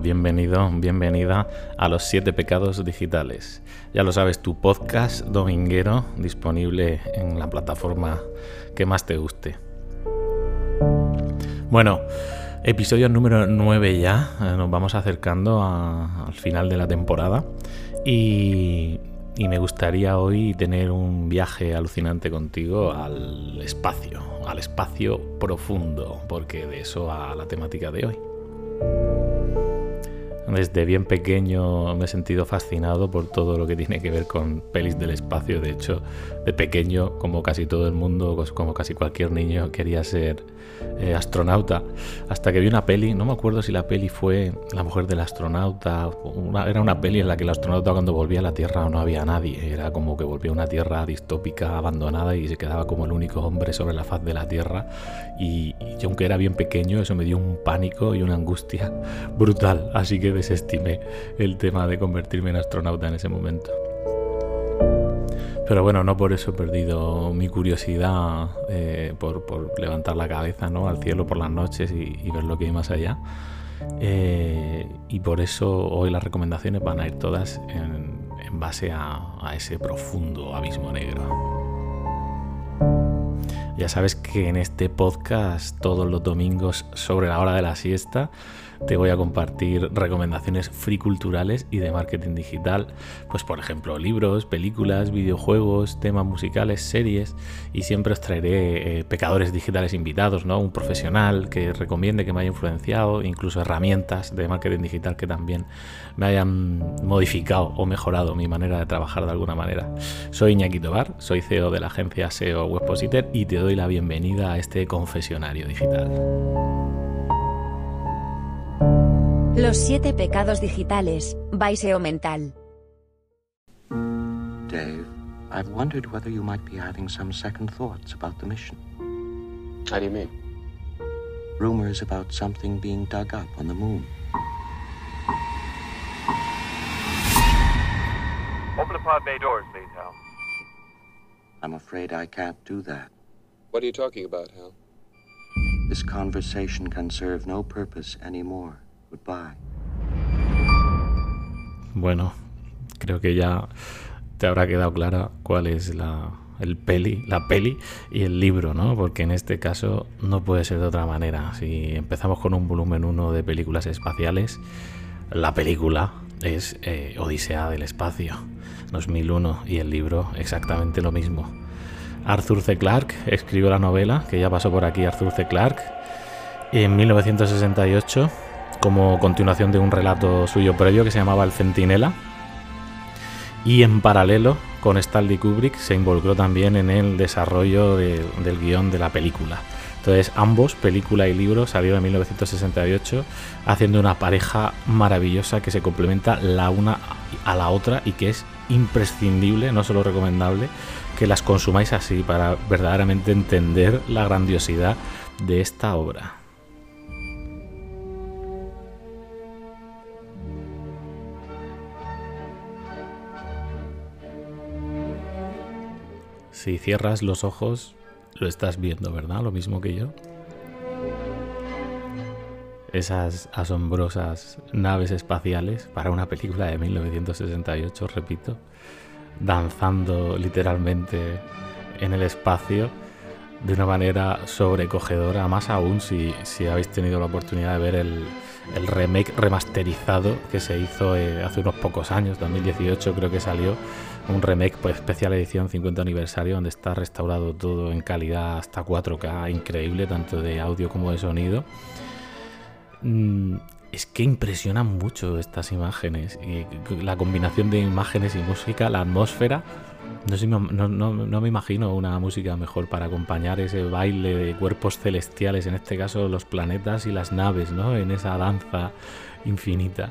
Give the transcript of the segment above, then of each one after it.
bienvenido, bienvenida a los siete pecados digitales. Ya lo sabes, tu podcast dominguero disponible en la plataforma que más te guste. Bueno, episodio número 9 ya, eh, nos vamos acercando al final de la temporada y, y me gustaría hoy tener un viaje alucinante contigo al espacio, al espacio profundo, porque de eso va la temática de hoy. Desde bien pequeño me he sentido fascinado por todo lo que tiene que ver con pelis del espacio. De hecho, de pequeño, como casi todo el mundo, pues como casi cualquier niño, quería ser eh, astronauta. Hasta que vi una peli, no me acuerdo si la peli fue La mujer del astronauta. era una peli en la que el astronauta cuando volvía a la Tierra no había nadie. Era como que volvía a una Tierra distópica, abandonada y se quedaba como el único hombre sobre la faz de la Tierra. Y, y aunque era bien pequeño, eso me dio un pánico y una angustia brutal. Así que desestimé el tema de convertirme en astronauta en ese momento. Pero bueno, no por eso he perdido mi curiosidad eh, por, levantar la cabeza ¿no? al cielo por las noches y, ver lo que hay más allá. Eh, y por eso hoy las recomendaciones van a ir todas en, base a ese profundo abismo negro. Ya sabes que en este podcast todos los domingos sobre la hora de la siesta te voy a compartir recomendaciones free culturales y de marketing digital, pues por ejemplo libros, películas, videojuegos, temas musicales, series y siempre os traeré eh, pecadores digitales invitados, ¿no? Un profesional que recomiende que me haya influenciado, incluso herramientas de marketing digital que también me hayan modificado o mejorado mi manera de trabajar de alguna manera. Soy Iñaki Tobar, soy CEO de la agencia SEO Webpositor y te doy la bienvenida a este confesionario digital. Los siete pecados digitales, Baiseo Mental. Dave, I've wondered whether you might be having some second thoughts about the mission. How do you mean? Rumors about something being dug up on the moon. Open the pod bay doors, please, Hal. I'm afraid I can't do that. What are you talking about, Hal? This conversation can serve no purpose anymore. Bueno, creo que ya te habrá quedado clara cuál es la, el peli, la peli y el libro, ¿no? Porque en este caso no puede ser de otra manera. Si empezamos con un volumen 1 de películas espaciales, la película es eh, Odisea del Espacio, 2001, y el libro exactamente lo mismo. Arthur C. Clarke escribió la novela, que ya pasó por aquí Arthur C. Clarke, en 1968 como continuación de un relato suyo previo que se llamaba El Centinela. Y en paralelo con Stanley Kubrick se involucró también en el desarrollo del guion de la película. Entonces ambos, película y libro, salieron en 1968 haciendo una pareja maravillosa que se complementa la una a la otra y que es imprescindible, no solo recomendable, que las consumáis así para verdaderamente entender la grandiosidad de esta obra. Si cierras los ojos, lo estás viendo, ¿verdad? Lo mismo que yo. Esas asombrosas naves espaciales para una película de 1968, repito, danzando literalmente en el espacio de una manera sobrecogedora, más aún si, habéis tenido la oportunidad de ver el, remake remasterizado que se hizo eh, hace unos pocos años, 2018 creo que salió, un remake pues especial edición 50 aniversario donde está restaurado todo en calidad hasta 4K, increíble, tanto de audio como de sonido. Es que impresionan mucho estas imágenes, y la combinación de imágenes y música, la atmósfera. No, no, no, me imagino una música mejor para acompañar ese baile de cuerpos celestiales, en este caso los planetas y las naves, ¿no? En esa danza infinita.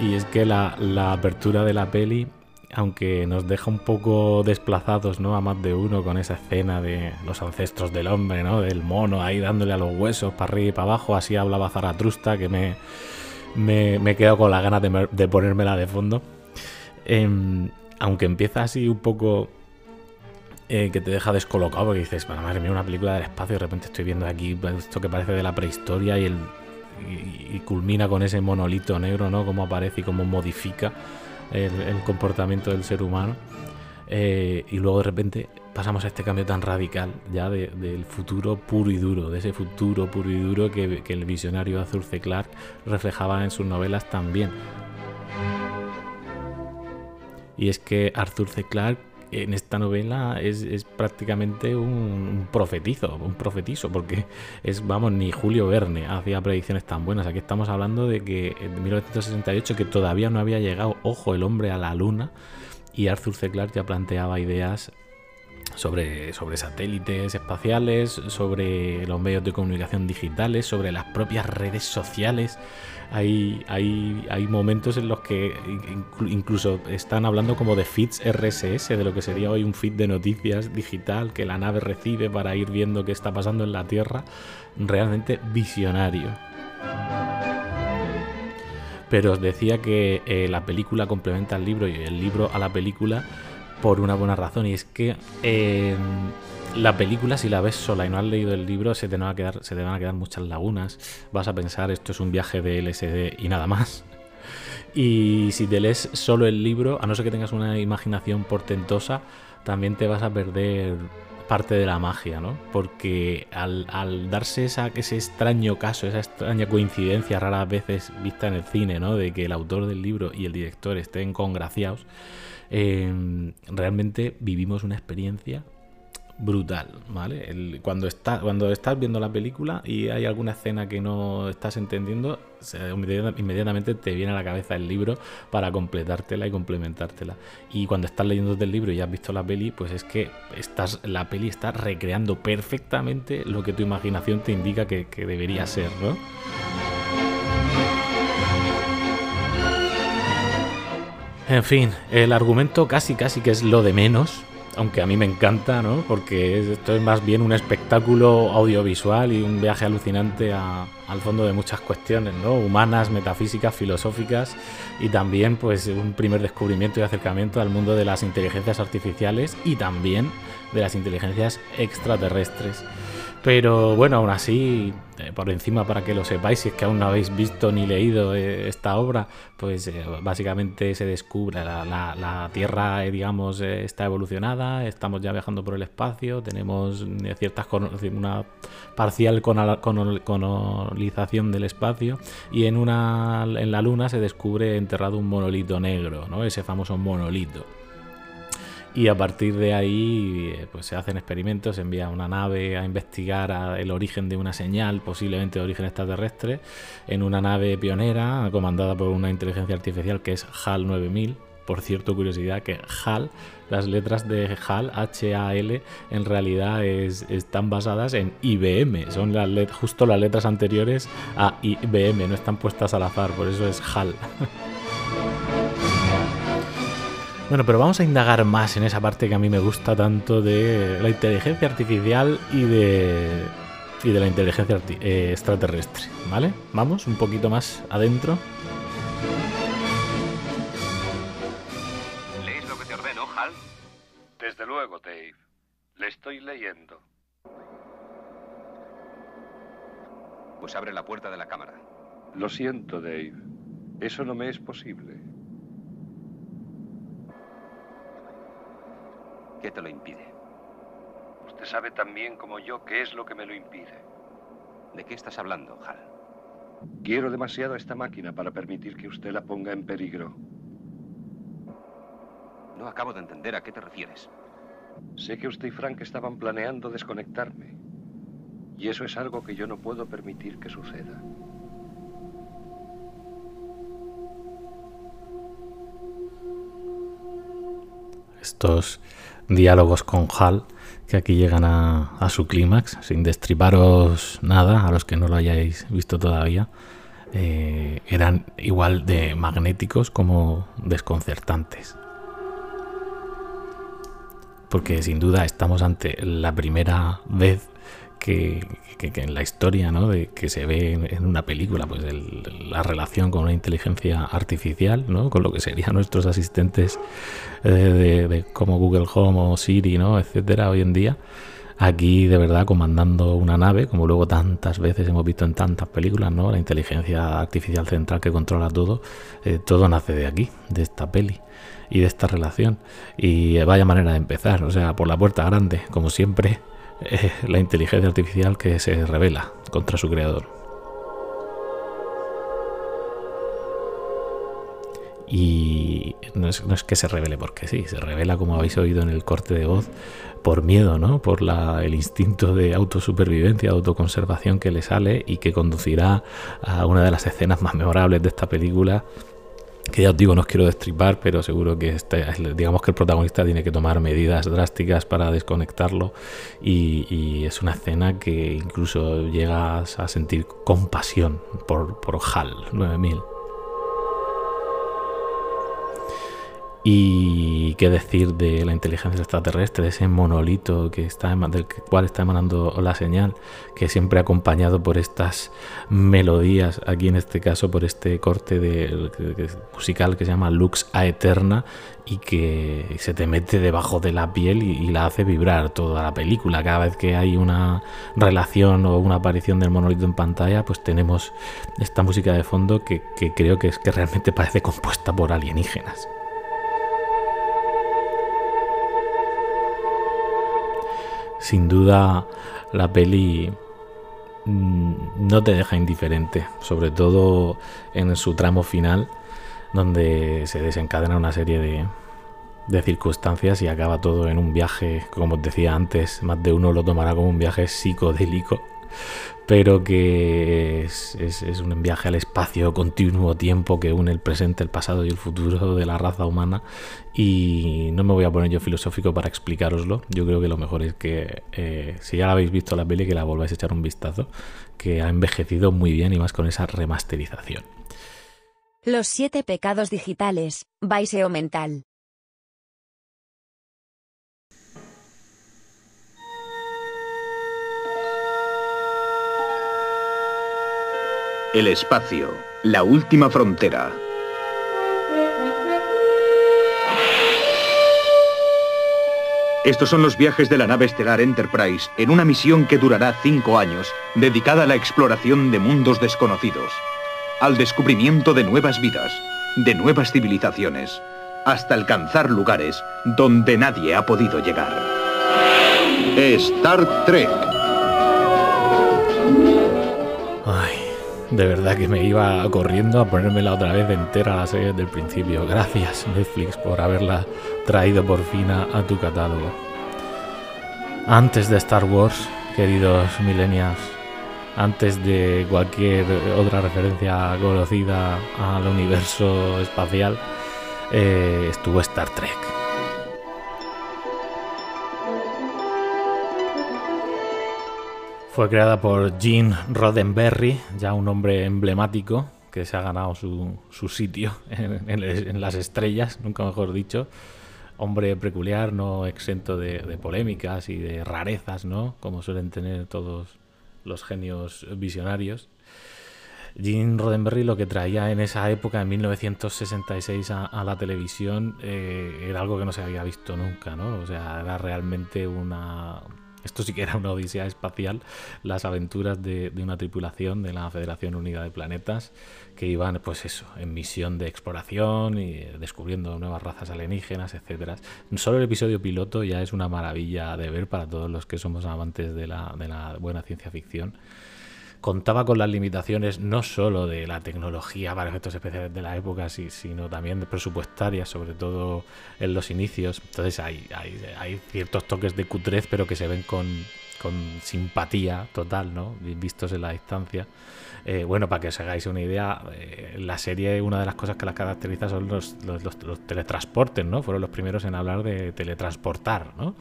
Y es que la, apertura de la peli, aunque nos deja un poco desplazados, ¿no? A más de uno con esa escena de los ancestros del hombre, ¿no? Del mono ahí dándole a los huesos para arriba y para abajo, así hablaba Zaratrusta, que me, me, me he quedado con la ganas de, de ponérmela de fondo. Em, aunque empieza así un poco eh, que te deja descolocado porque dices, bueno, madre mía, una película del espacio y de repente estoy viendo aquí esto que parece de la prehistoria y, el, y, culmina con ese monolito negro, ¿no? Cómo aparece y cómo modifica el, comportamiento del ser humano. Eh, y luego de repente pasamos a este cambio tan radical ya del futuro puro y duro, de ese futuro puro y duro que, que el visionario Arthur C. Clarke reflejaba en sus novelas también. Y es que Arthur C. Clarke en esta novela es, prácticamente un, profetizo, un profetizo, porque es, vamos, ni Julio Verne hacía predicciones tan buenas. Aquí estamos hablando de que en 1968, que todavía no había llegado, ojo, el hombre a la luna, y Arthur C. Clarke ya planteaba ideas sobre, sobre satélites espaciales, sobre los medios de comunicación digitales, sobre las propias redes sociales. Hay, hay, hay momentos en los que incluso están hablando como de feeds RSS, de lo que sería hoy un feed de noticias digital que la nave recibe para ir viendo qué está pasando en la Tierra. Realmente visionario. Pero os decía que eh, la película complementa al libro y el libro a la película por una buena razón y es que em, la película si la ves sola y no has leído el libro se te, van a quedar, se te van a quedar muchas lagunas, vas a pensar esto es un viaje de LSD y nada más. Y si te lees solo el libro, a no ser que tengas una imaginación portentosa, también te vas a perder parte de la magia, ¿no? Porque al, darse ese extraño caso, esa extraña coincidencia raras veces vista en el cine, ¿no? De que el autor del libro y el director estén congraciados, Em, realmente vivimos una experiencia brutal, ¿vale? cuando, está, cuando estás viendo la película y hay alguna escena que no estás entendiendo, inmediatamente te viene a la cabeza el libro para completártela y complementártela. Y cuando estás leyendo del libro y has visto la peli, pues es que estás, la peli está recreando perfectamente lo que tu imaginación te indica que, que debería ser, ¿no? En fin, el argumento casi casi que es lo de menos, aunque a mí me encanta, ¿no? Porque esto es más bien un espectáculo audiovisual y un viaje alucinante al fondo de muchas cuestiones, ¿no? Humanas, metafísicas, filosóficas y también pues un primer descubrimiento y acercamiento al mundo de las inteligencias artificiales y también de las inteligencias extraterrestres. Pero bueno, aún así, eh, por encima para que lo sepáis, si es que aún no habéis visto ni leído eh, esta obra, pues eh, básicamente se descubre la, la, Tierra, digamos, está evolucionada, estamos ya viajando por el espacio, tenemos ciertas una parcial colonización del espacio y en una en la Luna se descubre enterrado un monolito negro, ¿no? Ese famoso monolito y a partir de ahí eh, pues se hacen experimentos, se envía una nave a investigar el origen de una señal, posiblemente de origen extraterrestre, en una nave pionera comandada por una inteligencia artificial que es HAL 9000. Por cierto, curiosidad que HAL, las letras de HAL, H-A-L, en realidad están basadas en IBM, son las justo las letras anteriores a IBM, no están puestas al azar, por eso es HAL. Bueno, pero vamos a indagar más en esa parte que a mí me gusta tanto de la inteligencia artificial y de, y de la inteligencia eh, extraterrestre, ¿vale? Vamos un poquito más adentro. ¿Lees lo que te ordeno, Hal? Desde luego, Dave. Le estoy leyendo. Pues abre la puerta de la cámara. Lo siento, Dave. Eso no me es posible. ¿Qué te lo impide? Usted sabe tan bien como yo qué es lo que me lo impide. ¿De qué estás hablando, Hal? Quiero demasiado esta máquina para permitir que usted la ponga en peligro. No acabo de entender a qué te refieres. Sé que usted y Frank estaban planeando desconectarme. Y eso es algo que yo no puedo permitir que suceda. Estos diálogos con Hal, que aquí llegan a, su clímax, sin destriparos nada, a los que no lo hayáis visto todavía, eh, eran igual de magnéticos como desconcertantes. Porque sin duda estamos ante la primera vez que, en la historia, ¿no? Que se ve en, una película, pues la relación con una inteligencia artificial, ¿no? Con lo que serían nuestros asistentes eh, de, como Google Home o Siri, ¿no? Etcétera, hoy en día. Aquí, de verdad, comandando una nave, como luego tantas veces hemos visto en tantas películas, ¿no? La inteligencia artificial central que controla todo, eh, todo nace de aquí, de esta peli y de esta relación. Y vaya manera de empezar, o sea, por la puerta grande, como siempre, eh, la inteligencia artificial que se revela contra su creador. Y no es, no es, que se revele porque sí, se revela como habéis oído en el corte de voz por miedo, ¿no? Por la, el instinto de autosupervivencia, autoconservación que le sale y que conducirá a una de las escenas más memorables de esta película que ya os digo, no os quiero destripar, pero seguro que este, digamos que el protagonista tiene que tomar medidas drásticas para desconectarlo y, es una escena que incluso llegas a sentir compasión por, por HAL 9000. Y qué decir de la inteligencia extraterrestre, de ese monolito que está, del cual está emanando la señal, que siempre acompañado por estas melodías, aquí en este caso por este corte de, musical que se llama Lux a Eterna y que se te mete debajo de la piel y, la hace vibrar toda la película. Cada vez que hay una relación o una aparición del monolito en pantalla, pues tenemos esta música de fondo que, que creo que es que realmente parece compuesta por alienígenas. Sin duda la peli mm, no te deja indiferente, sobre todo en su tramo final, donde se desencadena una serie de, de circunstancias y acaba todo en un viaje, como os decía antes, más de uno lo tomará como un viaje psicodélico pero que es, un viaje al espacio continuo, tiempo que une el presente, el pasado y el futuro de la raza humana. Y no me voy a poner yo filosófico para explicaroslo. Yo creo que lo mejor es que, eh, si ya la habéis visto la peli, que la volváis a echar un vistazo, que ha envejecido muy bien y más con esa remasterización. Los siete pecados digitales, Baiseo Mental. El espacio, la última frontera. Estos son los viajes de la nave estelar Enterprise en una misión que durará cinco años, dedicada a la exploración de mundos desconocidos, al descubrimiento de nuevas vidas, de nuevas civilizaciones, hasta alcanzar lugares donde nadie ha podido llegar. Star Trek De verdad que me iba corriendo a ponérmela otra vez entera la serie del principio. Gracias Netflix por haberla traído por fin a, tu catálogo. Antes de Star Wars, queridos millennials, antes de cualquier otra referencia conocida al universo espacial, eh, estuvo Star Trek. Fue creada por Gene Roddenberry, ya un hombre emblemático que se ha ganado su, sitio en, las estrellas, nunca mejor dicho. Hombre peculiar, no exento de, polémicas y de rarezas, ¿no? Como suelen tener todos los genios visionarios. Gene Roddenberry lo que traía en esa época, en 1966, a, la televisión, eh, era algo que no se había visto nunca, ¿no? O sea, era realmente una, esto sí que era una odisea espacial, las aventuras de, una tripulación de la Federación Unida de Planetas que iban, pues eso, en misión de exploración y descubriendo nuevas razas alienígenas, etcétera. Solo el episodio piloto ya es una maravilla de ver para todos los que somos amantes de la, de la buena ciencia ficción contaba con las limitaciones no solo de la tecnología para efectos especiales de la época, sino también de presupuestarias, sobre todo en los inicios. Entonces hay, hay, ciertos toques de cutrez, pero que se ven con, simpatía total, ¿no? Vistos en la distancia. Eh, bueno, para que os hagáis una idea, eh, la serie, una de las cosas que la caracteriza son los, los, teletransportes, ¿no? Fueron los primeros en hablar de teletransportar, ¿no?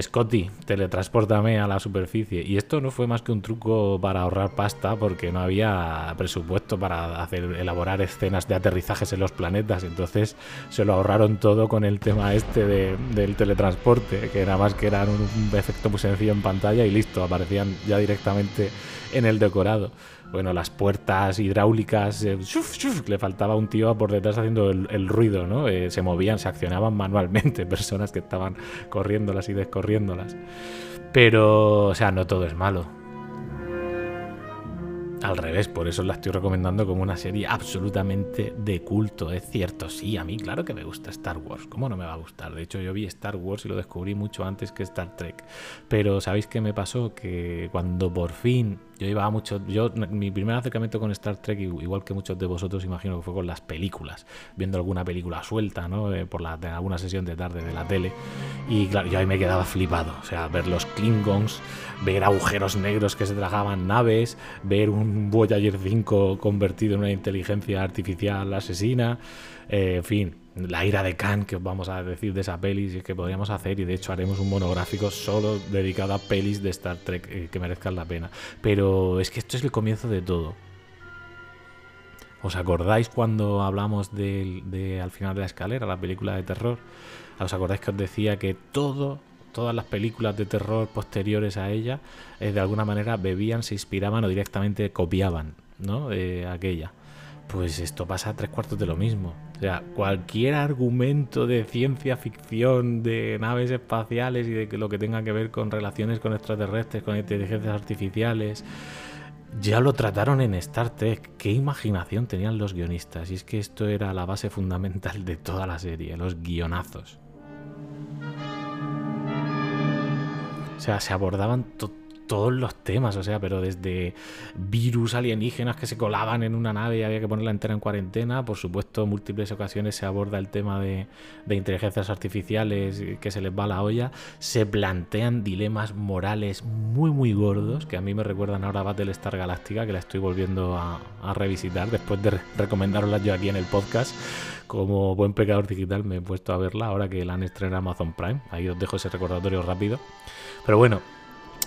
Scotty, teletransportame a la superficie. Y esto no fue más que un truco para ahorrar pasta porque no había presupuesto para hacer elaborar escenas de aterrizajes en los planetas. Entonces se lo ahorraron todo con el tema este del teletransporte, que era más que era un, efecto muy sencillo en pantalla y listo, aparecían ya directamente en el decorado bueno, las puertas hidráulicas, eh, le faltaba un tío por detrás haciendo el, ruido, ¿no? Eh, se movían, se accionaban manualmente, personas que estaban corriéndolas y descorriéndolas. Pero, o sea, no todo es malo. Al revés, por eso la estoy recomendando como una serie absolutamente de culto. Es cierto, sí, a mí claro que me gusta Star Wars. ¿Cómo no me va a gustar? De hecho, yo vi Star Wars y lo descubrí mucho antes que Star Trek. Pero ¿sabéis qué me pasó? Que cuando por fin yo iba mucho. Yo, mi primer acercamiento con Star Trek, igual que muchos de vosotros, imagino que fue con las películas, viendo alguna película suelta, ¿no? Eh, por la, alguna sesión de tarde de la tele. Y claro, yo ahí me quedaba flipado. O sea, ver los Klingons, ver agujeros negros que se tragaban naves, ver un Voyager 5 convertido en una inteligencia artificial asesina, eh, en fin la ira de Khan, que os vamos a decir de esa pelis y que podríamos hacer, y de hecho haremos un monográfico solo dedicado a pelis de Star Trek eh, que merezcan la pena. Pero es que esto es el comienzo de todo. ¿Os acordáis cuando hablamos de, Al final de la escalera, la película de terror? ¿Os acordáis que os decía que todo, todas las películas de terror posteriores a ella, eh, de alguna manera bebían, se inspiraban o directamente copiaban, ¿no? Eh, aquella. Pues esto pasa a tres cuartos de lo mismo. O sea, cualquier argumento de ciencia ficción, de naves espaciales y de lo que tenga que ver con relaciones con extraterrestres, con inteligencias artificiales, ya lo trataron en Star Trek. Qué imaginación tenían los guionistas. Y es que esto era la base fundamental de toda la serie, los guionazos. O sea, se abordaban todos los temas, o sea, pero desde virus alienígenas que se colaban en una nave y había que ponerla entera en cuarentena, por supuesto, en múltiples ocasiones se aborda el tema de, inteligencias artificiales que se les va la olla, se plantean dilemas morales muy, muy gordos, que a mí me recuerdan ahora a Battlestar Galáctica, que la estoy volviendo a, revisitar después de recomendarla yo aquí en el podcast. Como buen pecador digital me he puesto a verla ahora que la han estrenado Amazon Prime. Ahí os dejo ese recordatorio rápido. Pero bueno,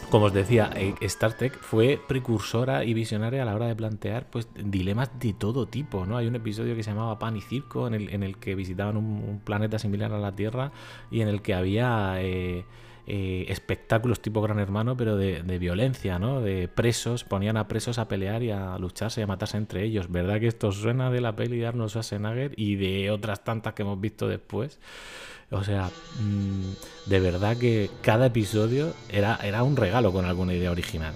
como os decía, eh, Star Trek fue precursora y visionaria a la hora de plantear pues, dilemas de todo tipo. ¿no? Hay un episodio que se llamaba Pan y Circo, en el, en el que visitaban un, planeta similar a la Tierra y en el que había eh, eh, espectáculos tipo Gran Hermano, pero de, violencia, ¿no? de presos, ponían a presos a pelear y a lucharse y a matarse entre ellos. ¿Verdad que esto suena de la peli de Arnold Schwarzenegger y de otras tantas que hemos visto después? O sea, mm, de verdad que cada episodio era, era un regalo con alguna idea original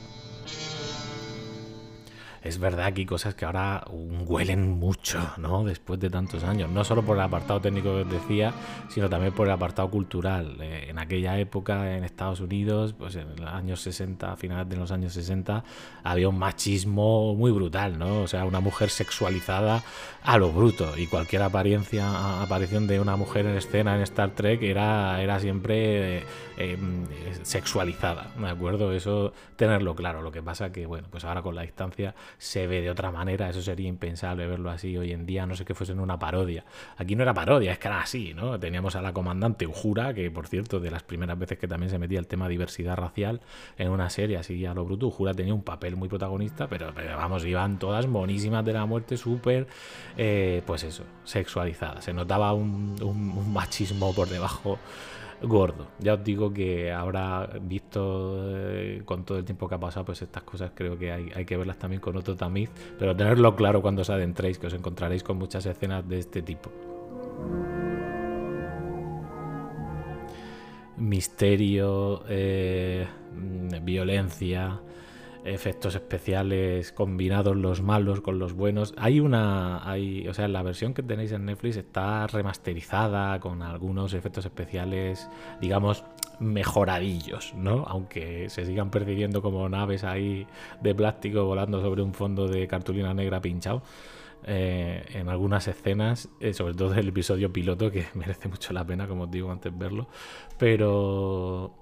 es verdad que hay cosas que ahora huelen mucho, ¿no? Después de tantos años. No solo por el apartado técnico que os decía, sino también por el apartado cultural. Eh, en aquella época, en Estados Unidos, pues en los años 60, a finales de los años 60, había un machismo muy brutal, ¿no? O sea, una mujer sexualizada a lo bruto. Y cualquier apariencia, aparición de una mujer en escena en Star Trek era, era siempre eh, em, sexualizada, ¿de acuerdo? Eso tenerlo claro. Lo que pasa que, bueno, pues ahora con la distancia se ve de otra manera. Eso sería impensable verlo así hoy en día, no sé que fuese en una parodia. Aquí no era parodia, es que era así, ¿no? Teníamos a la comandante Ujura, que por cierto, de las primeras veces que también se metía el tema diversidad racial en una serie así a lo bruto, Ujura tenía un papel muy protagonista, pero, vamos, iban todas monísimas de la muerte, súper, eh, pues eso, sexualizadas. Se notaba un machismo por debajo gordo. Ya os digo que ahora, visto eh, con todo el tiempo que ha pasado, pues estas cosas creo que hay, que verlas también con otro tamiz, pero tenerlo claro cuando os adentréis, que os encontraréis con muchas escenas de este tipo. Misterio, eh, violencia, efectos especiales combinados los malos con los buenos. Hay una, hay, o sea, la versión que tenéis en Netflix está remasterizada con algunos efectos especiales, digamos, mejoradillos, ¿no? Aunque se sigan percibiendo como naves ahí de plástico volando sobre un fondo de cartulina negra pinchado. Eh, en algunas escenas, eh, sobre todo el episodio piloto, que merece mucho la pena, como os digo antes, verlo. Pero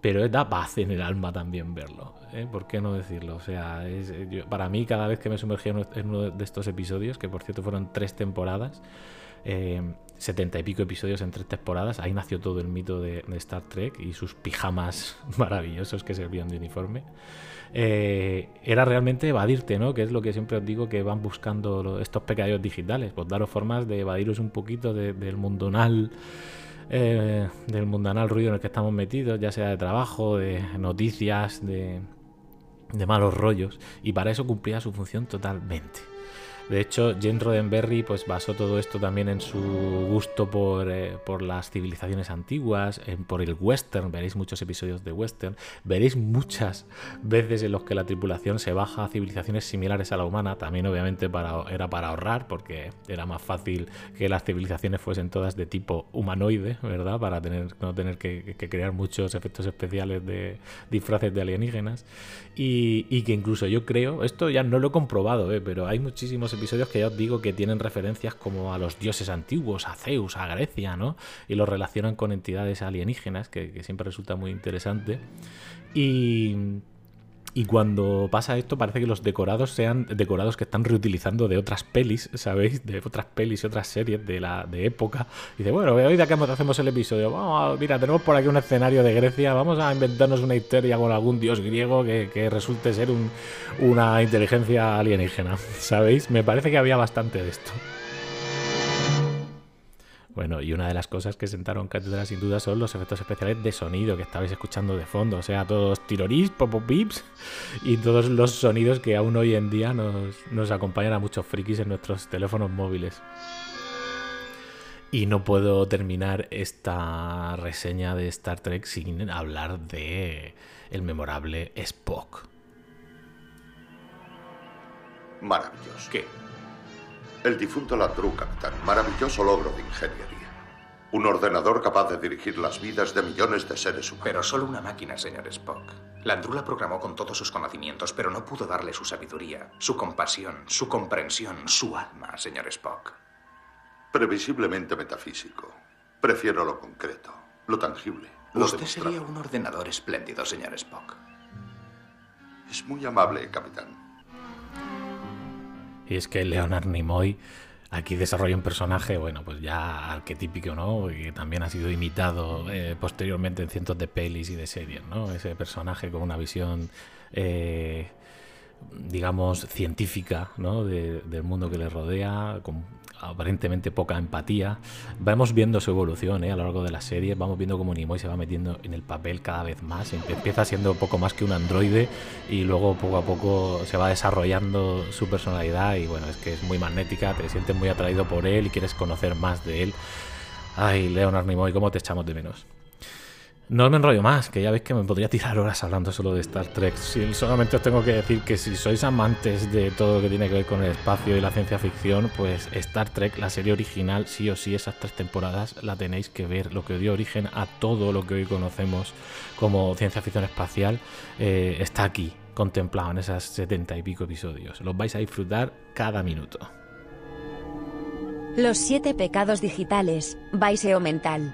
pero da paz en el alma también verlo. ¿Eh? ¿Por qué no decirlo? O sea, eh, para mí cada vez que me sumergí en uno de estos episodios, que por cierto fueron tres temporadas, eh, setenta y pico episodios en tres temporadas, ahí nació todo el mito de, Star Trek y sus pijamas maravillosos que servían de uniforme. era realmente evadirte, ¿no? Que es lo que siempre os digo que van buscando estos pecadillos digitales, pues daros formas de evadiros un poquito del mundonal eh, del mundanal ruido en el que estamos metidos, ya sea de trabajo, de noticias, de, de malos rollos, y para eso cumplía su función totalmente. De hecho, Jane Roddenberry pues, basó todo esto también en su gusto por, eh, las civilizaciones antiguas, por el western. Veréis muchos episodios de western. Veréis muchas veces en los que la tripulación se baja a civilizaciones similares a la humana. También, obviamente, para, era para ahorrar, porque era más fácil que las civilizaciones fuesen todas de tipo humanoide, ¿verdad? Para tener, no tener que, crear muchos efectos especiales de disfraces de alienígenas. Y, que incluso yo creo, esto ya no lo he comprobado, ¿eh? pero hay muchísimos episodios que ya os digo que tienen referencias como a los dioses antiguos, a Zeus, a Grecia, ¿no? Y los relacionan con entidades alienígenas, que siempre resulta muy interesante. Y y cuando pasa esto, parece que los decorados sean decorados que están reutilizando de otras pelis, ¿sabéis? De otras pelis y otras series de la de época. Y dice, bueno, hoy de que hacemos el episodio. Vamos a, mira, tenemos por aquí un escenario de Grecia. Vamos a inventarnos una historia con algún dios griego que, resulte ser una inteligencia alienígena. ¿Sabéis? Me parece que había bastante de esto. Bueno, y una de las cosas que sentaron cátedra sin duda son los efectos especiales de sonido que estabais escuchando de fondo. O sea, todos tirorís, pop pips y todos los sonidos que aún hoy en día nos, nos acompañan a muchos frikis en nuestros teléfonos móviles. Y no puedo terminar esta reseña de Star Trek sin hablar de el memorable Spock. Maravilloso. ¿Qué? El difunto Landru, capitán. Maravilloso logro de ingeniería. Un ordenador capaz de dirigir las vidas de millones de seres humanos. Pero solo una máquina, señor Spock. Landru la programó con todos sus conocimientos, pero no pudo darle su sabiduría, su compasión, su comprensión, su alma, señor Spock. Previsiblemente metafísico. Prefiero lo concreto, lo tangible. Lo Usted sería un ordenador espléndido, señor Spock. Es muy amable, capitán. Y es que Leonard Nimoy aquí desarrolla un personaje, bueno, pues ya arquetípico, ¿no? Que también ha sido imitado eh, posteriormente en cientos de pelis y de series, ¿no? Ese personaje con una visión, eh, digamos, científica, ¿no? del mundo que le rodea, con aparentemente poca empatía. Vamos viendo su evolución ¿eh? a lo largo de la serie, vamos viendo cómo Nimoy se va metiendo en el papel cada vez más, empieza siendo poco más que un androide y luego poco a poco se va desarrollando su personalidad y bueno, es que es muy magnética, te sientes muy atraído por él y quieres conocer más de él. Ay, Leonard Nimoy, ¿cómo te echamos de menos? No me enrollo más, que ya veis que me podría tirar horas hablando solo de Star Trek. Si solamente os tengo que decir que si sois amantes de todo lo que tiene que ver con el espacio y la ciencia ficción, pues Star Trek, la serie original, sí o sí, esas tres temporadas la tenéis que ver. Lo que dio origen a todo lo que hoy conocemos como ciencia ficción espacial eh, está aquí, contemplado en esas setenta y pico episodios. Los vais a disfrutar cada minuto. Los siete pecados digitales, Baiseo Mental.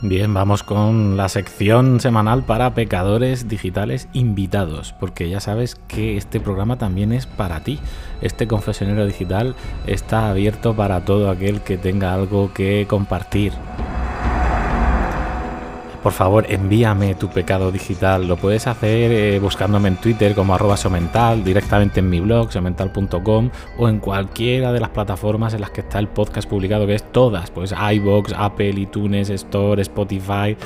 Bien, vamos con la sección semanal para pecadores digitales invitados, porque ya sabes que este programa también es para ti. Este confesionero digital está abierto para todo aquel que tenga algo que compartir por favor envíame tu pecado digital. Lo puedes hacer eh, buscándome en Twitter como arroba somental, directamente en mi blog, somental.com o en cualquiera de las plataformas en las que está el podcast publicado, que es todas, pues iBox, Apple, iTunes, Store, Spotify,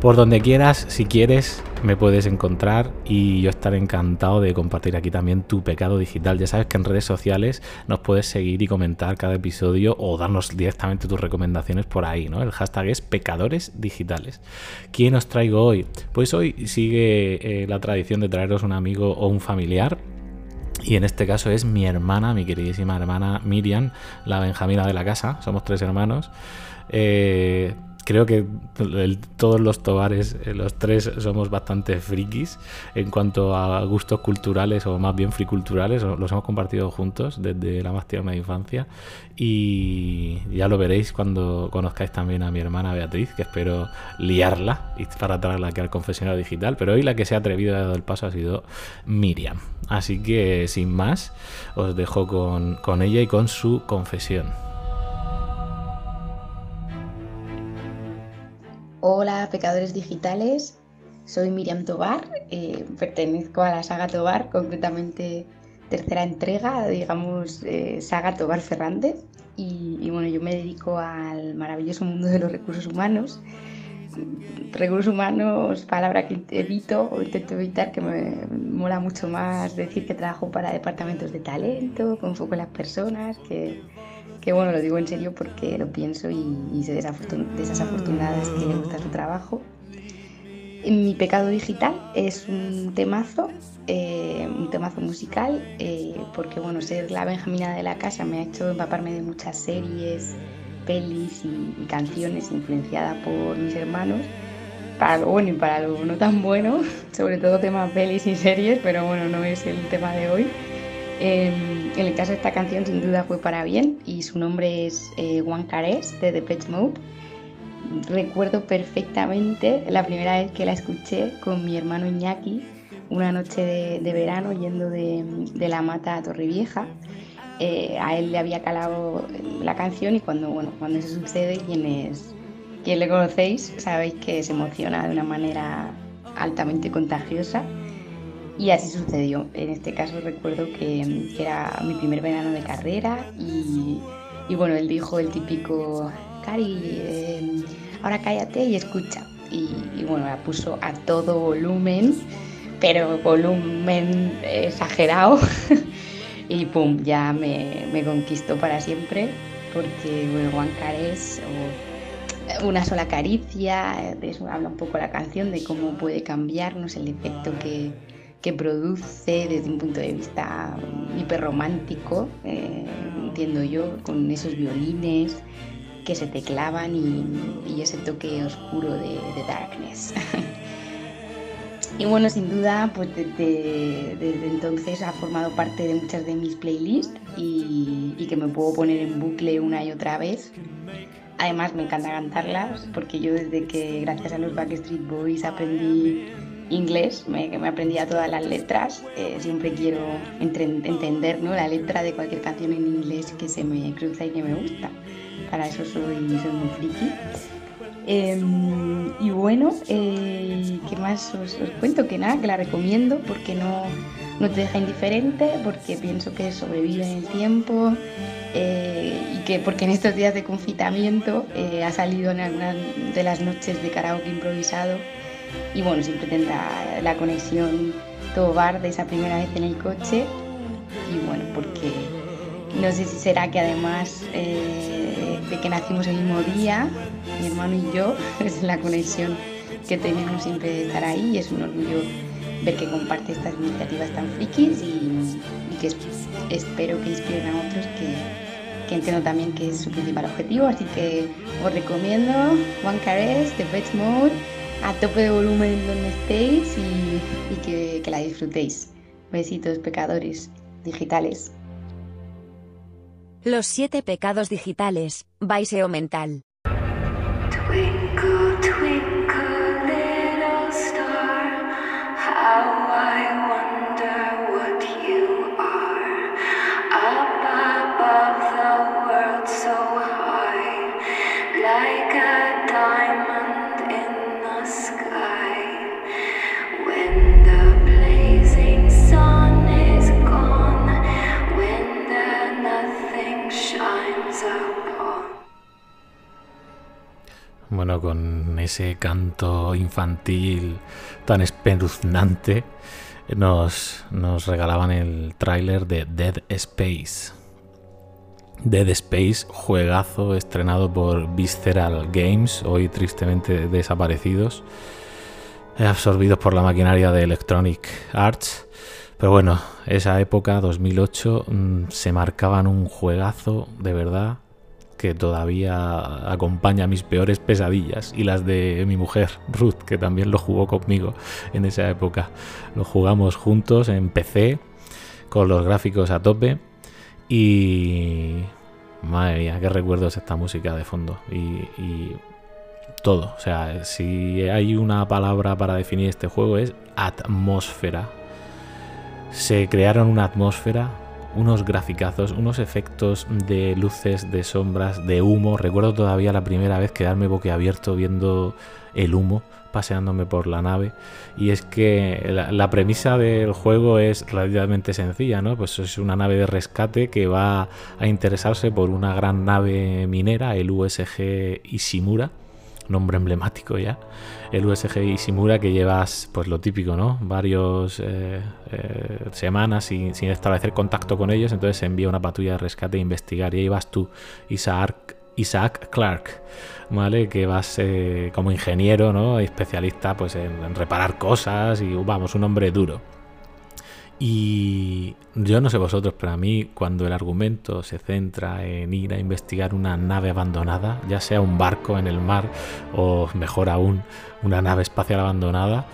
por donde quieras, si quieres, me puedes encontrar y yo estaré encantado de compartir aquí también tu pecado digital. Ya sabes que en redes sociales nos puedes seguir y comentar cada episodio o darnos directamente tus recomendaciones por ahí, ¿no? El hashtag es pecadores digitales. ¿Quién os traigo hoy? Pues hoy sigue eh, la tradición de traeros un amigo o un familiar. Y en este caso es mi hermana, mi queridísima hermana Miriam, la Benjamina de la casa. Somos tres hermanos. Eh, creo que todos los tobares, eh, los tres, somos bastante frikis en cuanto a gustos culturales o más bien friculturales. Los hemos compartido juntos desde la más tierna infancia y ya lo veréis cuando conozcáis también a mi hermana Beatriz, que espero liarla y para traerla aquí al confesionario digital. Pero hoy la que se ha atrevido a dar el paso ha sido Miriam. Así que sin más, os dejo con, con ella y con su confesión. Hola, pecadores digitales. Soy Miriam Tobar, eh, pertenezco a la saga Tobar, concretamente tercera entrega, digamos, eh, saga Tobar Fernández. Y, bueno, yo me dedico al maravilloso mundo de los recursos humanos. Recursos humanos, palabra que evito o intento evitar, que me mola mucho más decir que trabajo para departamentos de talento, con foco en las personas, que que bueno, lo digo en serio porque lo pienso y, sé de esas afortunadas que le gusta su trabajo. Mi pecado digital es un temazo, eh, un temazo musical, eh, porque bueno, ser la Benjamina de la casa me ha hecho empaparme de muchas series, pelis y, canciones influenciadas por mis hermanos, para lo bueno y para lo no tan bueno, sobre todo temas pelis y series, pero bueno, no es el tema de hoy. En el caso de esta canción sin duda fue para bien y su nombre es eh, One de The Pet Mode. Recuerdo perfectamente la primera vez que la escuché con mi hermano Iñaki, una noche de, verano yendo de, La Mata a Torrevieja. Eh, a él le había calado la canción y cuando, bueno, cuando eso sucede, quienes, quien le conocéis, sabéis que se emociona de una manera altamente contagiosa y así sucedió. En este caso recuerdo que, era mi primer verano de carrera y, bueno, él dijo el típico, Cari, em, ahora cállate y escucha. Y, bueno, la puso a todo volumen, pero volumen exagerado. y pum, ya me, conquistó para siempre porque bueno, Juan Cares o una sola caricia, de eso habla un poco la canción, de cómo puede cambiarnos el efecto que, que produce desde un punto de vista hiperromántico, eh, entiendo yo, con esos violines que se teclaban y, ese toque oscuro de, darkness. y bueno, sin duda, pues desde, entonces ha formado parte de muchas de mis playlists y, y que me puedo poner en bucle una y otra vez. Además me encanta cantarlas porque yo desde que gracias a los Backstreet Boys aprendí inglés, me, que me aprendía todas las letras. Eh, siempre quiero entender ¿no? la letra de cualquier canción en inglés que se me cruza y que me gusta. Para eso soy, soy muy friki. Em, y bueno, eh, ¿qué más os, cuento? Que nada, que la recomiendo porque no, no te deja indiferente, porque pienso que sobrevive en el tiempo eh, y que porque en estos días de confitamiento ha salido en algunas de las noches de karaoke improvisado y bueno, siempre tendrá la conexión todo bar de esa primera vez en el coche. Y bueno, porque no sé si será que además eh, de que nacimos el mismo día, mi hermano y yo, es la conexión que tenemos siempre de estar ahí. Y es un orgullo ver que comparte estas iniciativas tan frikis y, que espero que inspiren a otros que, que, entiendo también que es su principal objetivo, así que os recomiendo One Cares, The Best Mode a tope de volumen donde estéis y, que, la disfrutéis. Besitos, pecadores digitales. Los siete pecados digitales, Baiseo Mental. Con ese canto infantil tan espeluznante, nos, nos regalaban el tráiler de Dead Space. Dead Space, juegazo estrenado por Visceral Games, hoy tristemente desaparecidos, absorbidos por la maquinaria de Electronic Arts. Pero bueno, esa época, 2008, mm, se marcaban un juegazo de verdad que todavía acompaña mis peores pesadillas y las de mi mujer, Ruth, que también lo jugó conmigo en esa época. Lo jugamos juntos en PC, con los gráficos a tope y... Madre mía, qué recuerdos esta música de fondo. y todo. O sea, si hay una palabra para definir este juego es atmósfera. Se crearon una atmósfera, unos graficazos, unos efectos de luces, de sombras, de humo. Recuerdo todavía la primera vez quedarme boquiabierto viendo el humo paseándome por la nave. Y es que la, premisa del juego es relativamente sencilla, ¿no? Pues es una nave de rescate que va a interesarse por una gran nave minera, el USG Ishimura nombre emblemático ya, el USG Ishimura que llevas pues lo típico, ¿no? Varios eh, eh, semanas sin, establecer contacto con ellos, entonces se envía una patrulla de rescate a investigar y ahí vas tú, Isaac, Isaac Clark, ¿vale? Que vas eh, como ingeniero, ¿no? Especialista pues en reparar cosas y vamos, un hombre duro. Y yo no sé vosotros, pero a mí cuando el argumento se centra en ir a investigar una nave abandonada, ya sea un barco en el mar o mejor aún una nave espacial abandonada,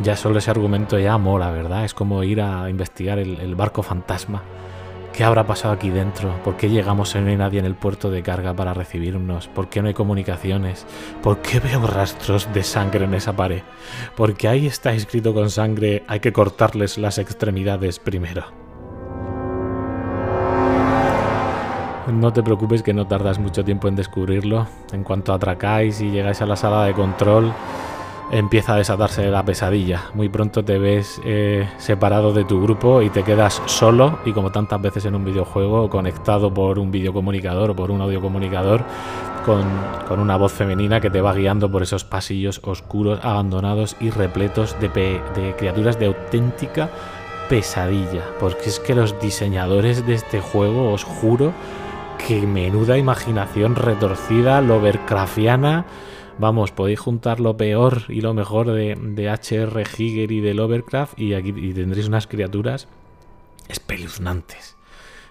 ya solo ese argumento ya mola, ¿verdad? Es como ir a investigar el, barco fantasma ¿Qué habrá pasado aquí dentro? ¿Por qué llegamos y no hay nadie en el puerto de carga para recibirnos? ¿Por qué no hay comunicaciones? ¿Por qué veo rastros de sangre en esa pared? Porque ahí está escrito con sangre, hay que cortarles las extremidades primero. No te preocupes que no tardas mucho tiempo en descubrirlo. En cuanto atracáis y llegáis a la sala de control, empieza a desatarse la pesadilla. Muy pronto te ves eh, separado de tu grupo y te quedas solo y como tantas veces en un videojuego, conectado por un videocomunicador o por un audiocomunicador con, con una voz femenina que te va guiando por esos pasillos oscuros, abandonados y repletos de, de criaturas de auténtica pesadilla. Porque es que los diseñadores de este juego, os juro, que menuda imaginación retorcida, lovercraftiana Vamos, podéis juntar lo peor y lo mejor de, de H.R. Giger y de Lovecraft y aquí y tendréis unas criaturas espeluznantes.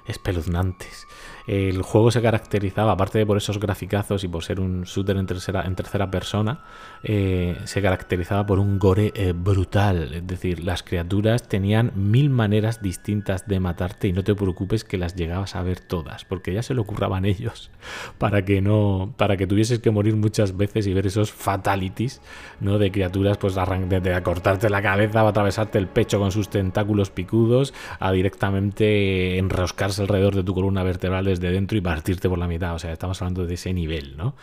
Espeluznantes. El juego se caracterizaba, aparte de por esos graficazos y por ser un shooter en tercera, persona, eh, se caracterizaba por un gore eh, brutal. Es decir, las criaturas tenían mil maneras distintas de matarte y no te preocupes que las llegabas a ver todas, porque ya se lo curraban ellos para que no, para que tuvieses que morir muchas veces y ver esos fatalities, ¿no? De criaturas, pues de, de cortarte la cabeza, a atravesarte el pecho con sus tentáculos picudos, a directamente enroscarse alrededor de tu columna vertebral de dentro y partirte por la mitad. O sea, estamos hablando de ese nivel, ¿no?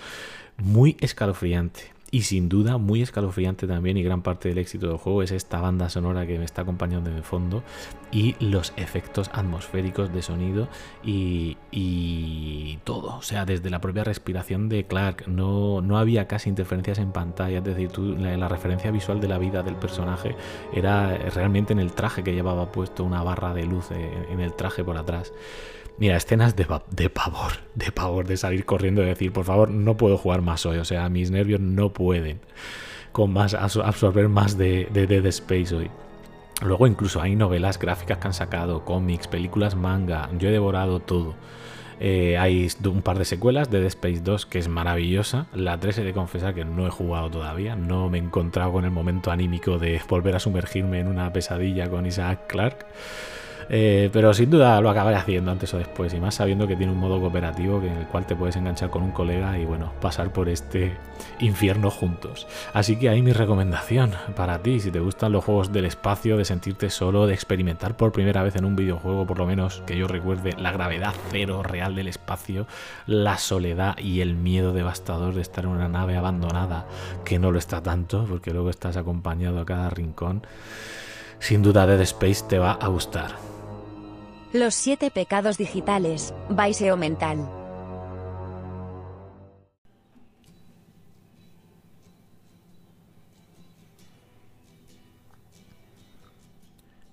Muy escalofriante. Y sin duda, muy escalofriante también, y gran parte del éxito del juego es esta banda sonora que me está acompañando en el fondo y los efectos atmosféricos de sonido y, y todo. O sea, desde la propia respiración de Clark, no, no había casi interferencias en pantalla, es decir, tú, la, referencia visual de la vida del personaje era realmente en el traje que llevaba puesto una barra de luz en el traje por atrás. Mira, escenas de, pavor, de pavor, de salir corriendo y decir, por favor, no puedo jugar más hoy. O sea, mis nervios no pueden con más absorber más de, de Dead Space hoy. Luego incluso hay novelas gráficas que han sacado, cómics, películas manga. Yo he devorado todo. Eh, hay un par de secuelas de Dead Space 2 que es maravillosa. La 3 he de confesar que no he jugado todavía. No me he encontrado con el momento anímico de volver a sumergirme en una pesadilla con Isaac Clarke. Eh, pero sin duda lo acabaré haciendo antes o después, y más sabiendo que tiene un modo cooperativo en el cual te puedes enganchar con un colega y bueno, pasar por este infierno juntos. Así que ahí mi recomendación para ti, si te gustan los juegos del espacio, de sentirte solo, de experimentar por primera vez en un videojuego, por lo menos que yo recuerde, la gravedad cero real del espacio, la soledad y el miedo devastador de estar en una nave abandonada, que no lo está tanto, porque luego estás acompañado a cada rincón. Sin duda Dead Space te va a gustar. Los siete pecados digitales, Baiseo mental.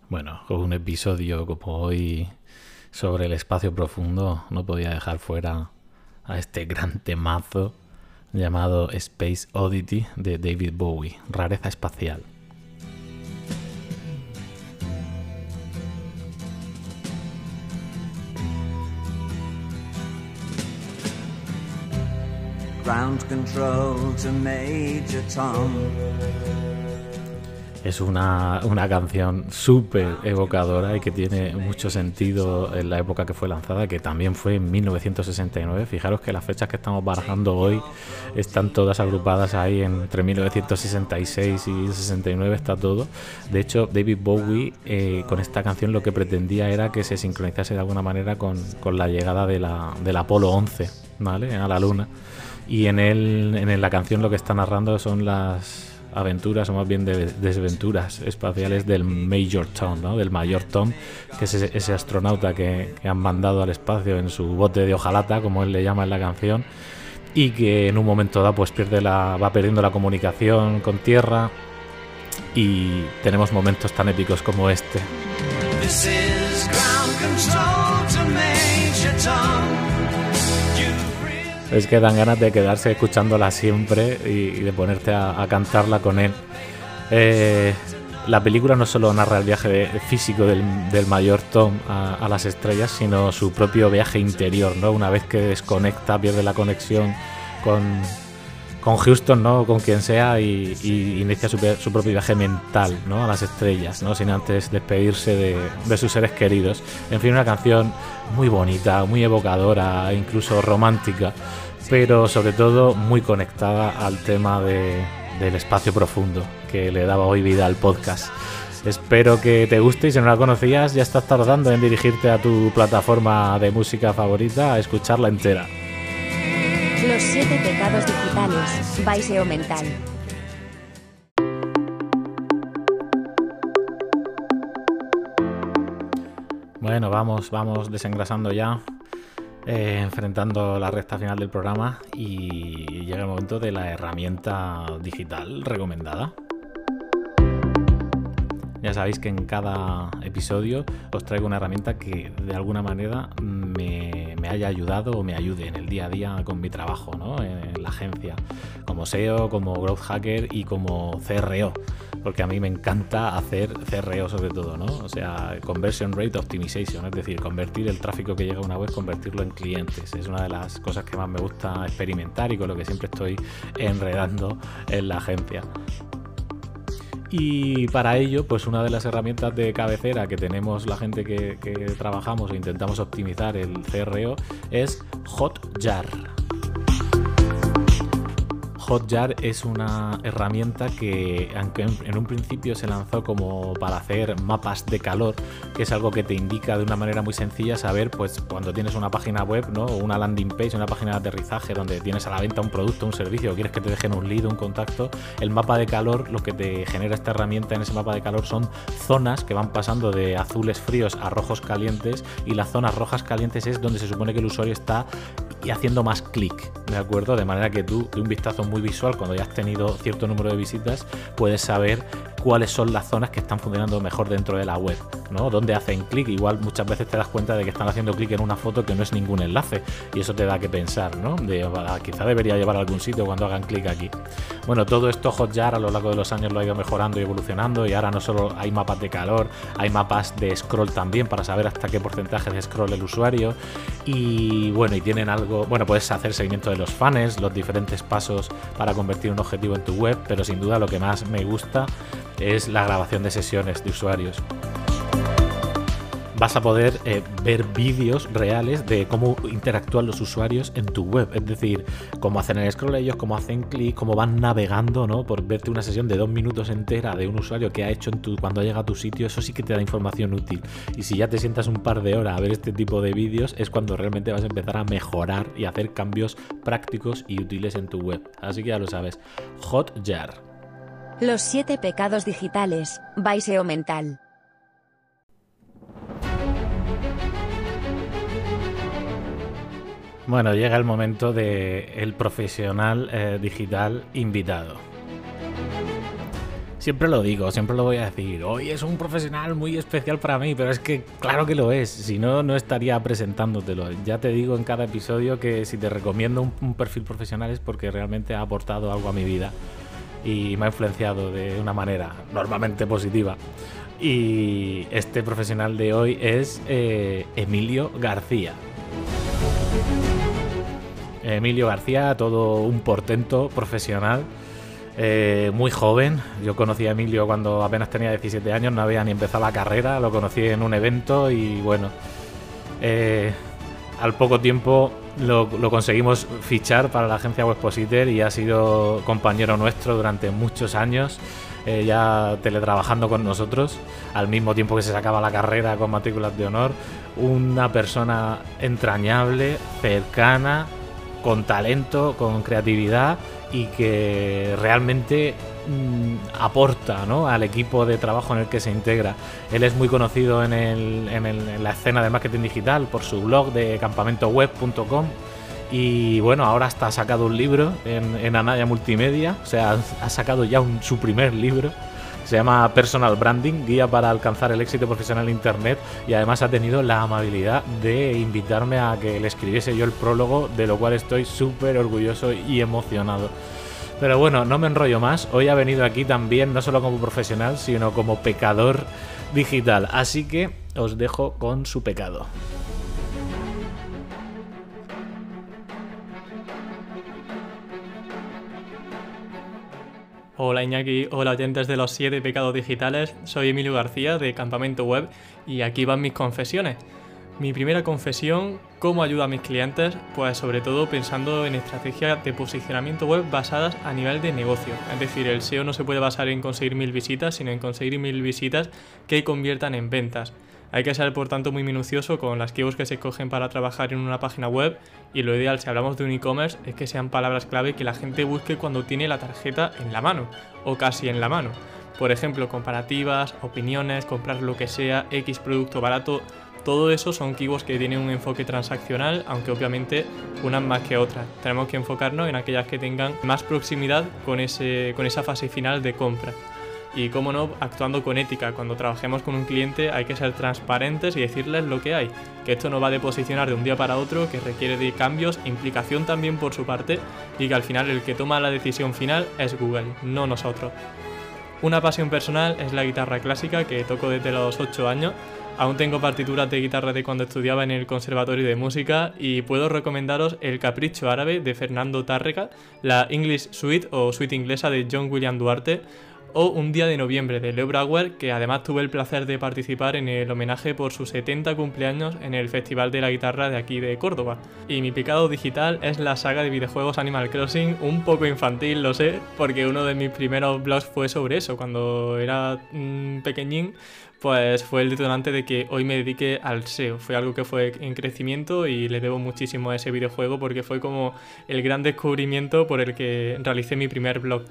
Bueno, con un episodio como hoy sobre el espacio profundo, no podía dejar fuera a este gran temazo llamado Space Oddity de David Bowie, rareza espacial. Ground control to Major Tom. Es una, una canción súper evocadora y que tiene mucho sentido en la época que fue lanzada, que también fue en 1969. Fijaros que las fechas que estamos barajando hoy están todas agrupadas ahí entre 1966 y 69, está todo. De hecho, David Bowie eh, con esta canción lo que pretendía era que se sincronizase de alguna manera con, con la llegada de la, del Apolo 11 ¿vale? a la Luna. Y en, él, en la canción lo que está narrando son las aventuras o más bien de desventuras espaciales del Major Tom, ¿no? del Mayor Tom, que es ese, astronauta que, han mandado al espacio en su bote de hojalata, como él le llama en la canción, y que en un momento dado pues pierde la, va perdiendo la comunicación con Tierra y tenemos momentos tan épicos como este. Es que dan ganas de quedarse escuchándola siempre y, de ponerte a, cantarla con él. Eh, la película no solo narra el viaje físico del, mayor Tom a, las estrellas, sino su propio viaje interior, ¿no? Una vez que desconecta, pierde la conexión con, con Houston, ¿no? Con quien sea y, inicia su, propio viaje mental, ¿no? A las estrellas, ¿no? Sin antes despedirse de, de, sus seres queridos. En fin, una canción muy bonita, muy evocadora, incluso romántica, pero sobre todo muy conectada al tema de, del espacio profundo que le daba hoy vida al podcast. Espero que te guste y si no la conocías ya estás tardando en dirigirte a tu plataforma de música favorita a escucharla entera. Los siete pecados digitales, Baiseo mental. Bueno, vamos, vamos desengrasando ya, eh, enfrentando la recta final del programa y llega el momento de la herramienta digital recomendada. Ya sabéis que en cada episodio os traigo una herramienta que de alguna manera me, haya ayudado o me ayude en el día a día con mi trabajo, ¿no? en la agencia, como SEO, como Growth Hacker y como CRO, porque a mí me encanta hacer CRO sobre todo, ¿no? o sea, Conversion Rate Optimization, es decir, convertir el tráfico que llega a una web, convertirlo en clientes. Es una de las cosas que más me gusta experimentar y con lo que siempre estoy enredando en la agencia. Y para ello, pues una de las herramientas de cabecera que tenemos la gente que, trabajamos e intentamos optimizar el CRO es Hotjar. Hotjar es una herramienta que, aunque en un principio se lanzó como para hacer mapas de calor, que es algo que te indica de una manera muy sencilla saber, pues cuando tienes una página web, ¿no? una landing page, una página de aterrizaje donde tienes a la venta un producto, un servicio, o quieres que te dejen un lead, un contacto, el mapa de calor, lo que te genera esta herramienta en ese mapa de calor son zonas que van pasando de azules fríos a rojos calientes y las zonas rojas calientes es donde se supone que el usuario está y haciendo más clic, ¿de acuerdo? De manera que tú, de un vistazo muy visual, cuando ya has tenido cierto número de visitas, puedes saber cuáles son las zonas que están funcionando mejor dentro de la web, ¿no? Donde hacen clic, igual muchas veces te das cuenta de que están haciendo clic en una foto que no es ningún enlace y eso te da que pensar, ¿no? De, ah, quizá debería llevar algún sitio cuando hagan clic aquí. Bueno, todo esto Hotjar a lo largo de los años lo ha ido mejorando y evolucionando y ahora no solo hay mapas de calor, hay mapas de scroll también para saber hasta qué porcentaje de scroll el usuario y bueno, y tienen algo, bueno, puedes hacer seguimiento de los fans, los diferentes pasos para convertir un objetivo en tu web, pero sin duda lo que más me gusta es la grabación de sesiones de usuarios. Vas a poder eh, ver vídeos reales de cómo interactúan los usuarios en tu web, es decir, cómo hacen el scroll ellos, cómo hacen clic, cómo van navegando, ¿no? Por verte una sesión de dos minutos entera de un usuario que ha hecho en tu, cuando llega a tu sitio, eso sí que te da información útil. Y si ya te sientas un par de horas a ver este tipo de vídeos, es cuando realmente vas a empezar a mejorar y hacer cambios prácticos y útiles en tu web. Así que ya lo sabes, Hotjar. Los siete pecados digitales, Baiseo mental. Bueno, llega el momento de el profesional eh, digital invitado. Siempre lo digo, siempre lo voy a decir. Hoy es un profesional muy especial para mí, pero es que claro que lo es. Si no, no estaría presentándotelo. Ya te digo en cada episodio que si te recomiendo un perfil profesional es porque realmente ha aportado algo a mi vida y me ha influenciado de una manera normalmente positiva. Y este profesional de hoy es eh, Emilio García. Emilio García, todo un portento profesional. Eh, muy joven, yo conocí a Emilio cuando apenas tenía 17 años, no había ni empezado la carrera, lo conocí en un evento y bueno, eh, al poco tiempo lo, conseguimos fichar para la agencia Webpositor y ha sido compañero nuestro durante muchos años, eh, ya teletrabajando con nosotros, al mismo tiempo que se sacaba la carrera con matrículas de honor. Una persona entrañable, cercana, con talento, con creatividad y que realmente mm, aporta al equipo de trabajo en el que se integra. Él es muy conocido en, la escena de marketing digital por su blog de campamentoweb.com y bueno, ahora hasta ha sacado un libro en Anaya Multimedia, o sea, ha sacado ya su primer libro. Se llama Personal Branding, guía para alcanzar el éxito profesional en Internet. Y además ha tenido la amabilidad de invitarme a que le escribiese yo el prólogo, de lo cual estoy súper orgulloso y emocionado. Pero bueno, no me enrollo más. Hoy ha venido aquí también, no solo como profesional, sino como pecador digital. Así que os dejo con su pecado. Hola Iñaki, hola oyentes de los 7 pecados digitales, soy Emilio García de Campamento Web y aquí van mis confesiones. Mi primera confesión, ¿cómo ayuda a mis clientes? Pues sobre todo pensando en estrategias de posicionamiento web basadas a nivel de negocio. Es decir, el SEO no se puede basar en conseguir mil visitas, sino en conseguir mil visitas que conviertan en ventas. Hay que ser, por tanto, muy minucioso con las keywords que se cogen para trabajar en una página web y lo ideal, si hablamos de un e-commerce, es que sean palabras clave que la gente busque cuando tiene la tarjeta en la mano o casi en la mano. Por ejemplo, comparativas, opiniones, comprar lo que sea, X producto barato, todo eso son keywords que tienen un enfoque transaccional, aunque obviamente unas más que otras. Tenemos que enfocarnos en aquellas que tengan más proximidad con, ese, con esa fase final de compra y, cómo no, actuando con ética. Cuando trabajemos con un cliente hay que ser transparentes y decirles lo que hay, que esto no va de posicionar de un día para otro, que requiere de cambios, implicación también por su parte y que al final el que toma la decisión final es Google, no nosotros. Una pasión personal es la guitarra clásica que toco desde los 8 años. Aún tengo partituras de guitarra de cuando estudiaba en el Conservatorio de Música y puedo recomendaros El Capricho Árabe de Fernando Tárrega, la English Suite o Suite inglesa de John William Duarte, o Un día de noviembre de Leo Brauer, que además tuve el placer de participar en el homenaje por sus 70 cumpleaños en el Festival de la Guitarra de aquí de Córdoba. Y mi picado digital es la saga de videojuegos Animal Crossing, un poco infantil, lo sé, porque uno de mis primeros blogs fue sobre eso, cuando era pequeñín, pues fue el detonante de que hoy me dedique al SEO. Fue algo que fue en crecimiento y le debo muchísimo a ese videojuego porque fue como el gran descubrimiento por el que realicé mi primer blog.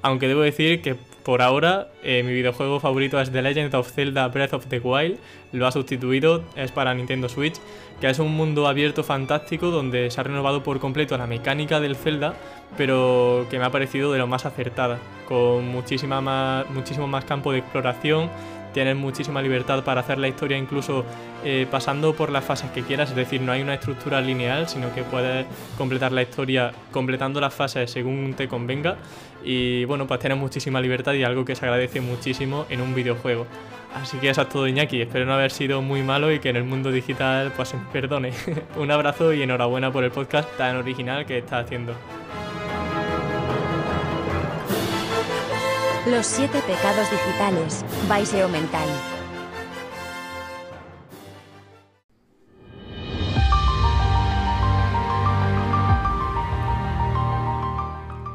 Aunque debo decir que por ahora eh, mi videojuego favorito es The Legend of Zelda Breath of the Wild, lo ha sustituido, es para Nintendo Switch, que es un mundo abierto fantástico donde se ha renovado por completo la mecánica del Zelda, pero que me ha parecido de lo más acertada, con muchísima más, muchísimo más campo de exploración, tienes muchísima libertad para hacer la historia incluso eh, pasando por las fases que quieras, es decir, no hay una estructura lineal, sino que puedes completar la historia completando las fases según te convenga y bueno, pues tienes muchísima libertad y algo que se agradece muchísimo en un videojuego. Así que eso es todo Iñaki, espero no haber sido muy malo y que en el mundo digital pues perdone. un abrazo y enhorabuena por el podcast tan original que estás haciendo. Los siete pecados digitales, Baiseo Mental.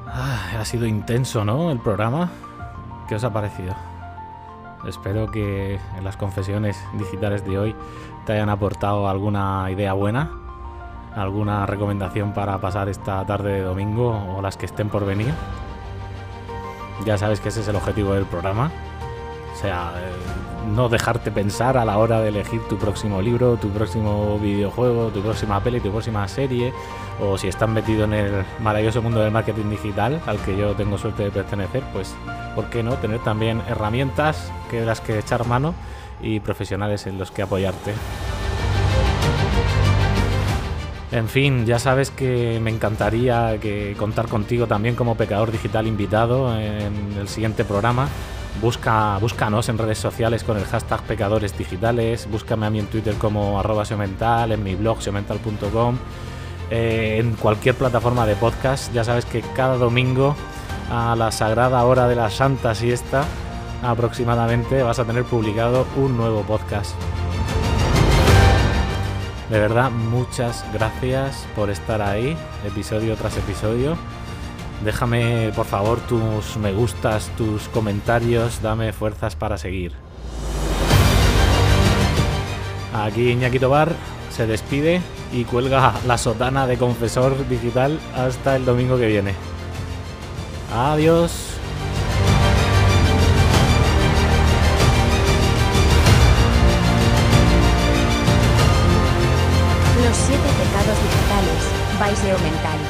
Ah, ha sido intenso, ¿no? El programa. ¿Qué os ha parecido? Espero que en las confesiones digitales de hoy te hayan aportado alguna idea buena, alguna recomendación para pasar esta tarde de domingo o las que estén por venir. Ya sabes que ese es el objetivo del programa. O sea, eh, no dejarte pensar a la hora de elegir tu próximo libro, tu próximo videojuego, tu próxima peli, tu próxima serie, o si estás metido en el maravilloso mundo del marketing digital, al que yo tengo suerte de pertenecer, pues, ¿por qué no? Tener también herramientas que las que echar mano y profesionales en los que apoyarte. En fin, ya sabes que me encantaría que contar contigo también como pecador digital invitado en el siguiente programa. Busca, búscanos en redes sociales con el hashtag pecadores digitales, búscame a mí en Twitter como arroba en mi blog seomental.com eh, en cualquier plataforma de podcast. Ya sabes que cada domingo a la sagrada hora de la santa siesta aproximadamente vas a tener publicado un nuevo podcast. De verdad, muchas gracias por estar ahí, episodio tras episodio. Déjame por favor tus me gustas, tus comentarios, dame fuerzas para seguir. Aquí Iñaki Tobar se despide y cuelga la sotana de confesor digital hasta el domingo que viene. Adiós. Mental.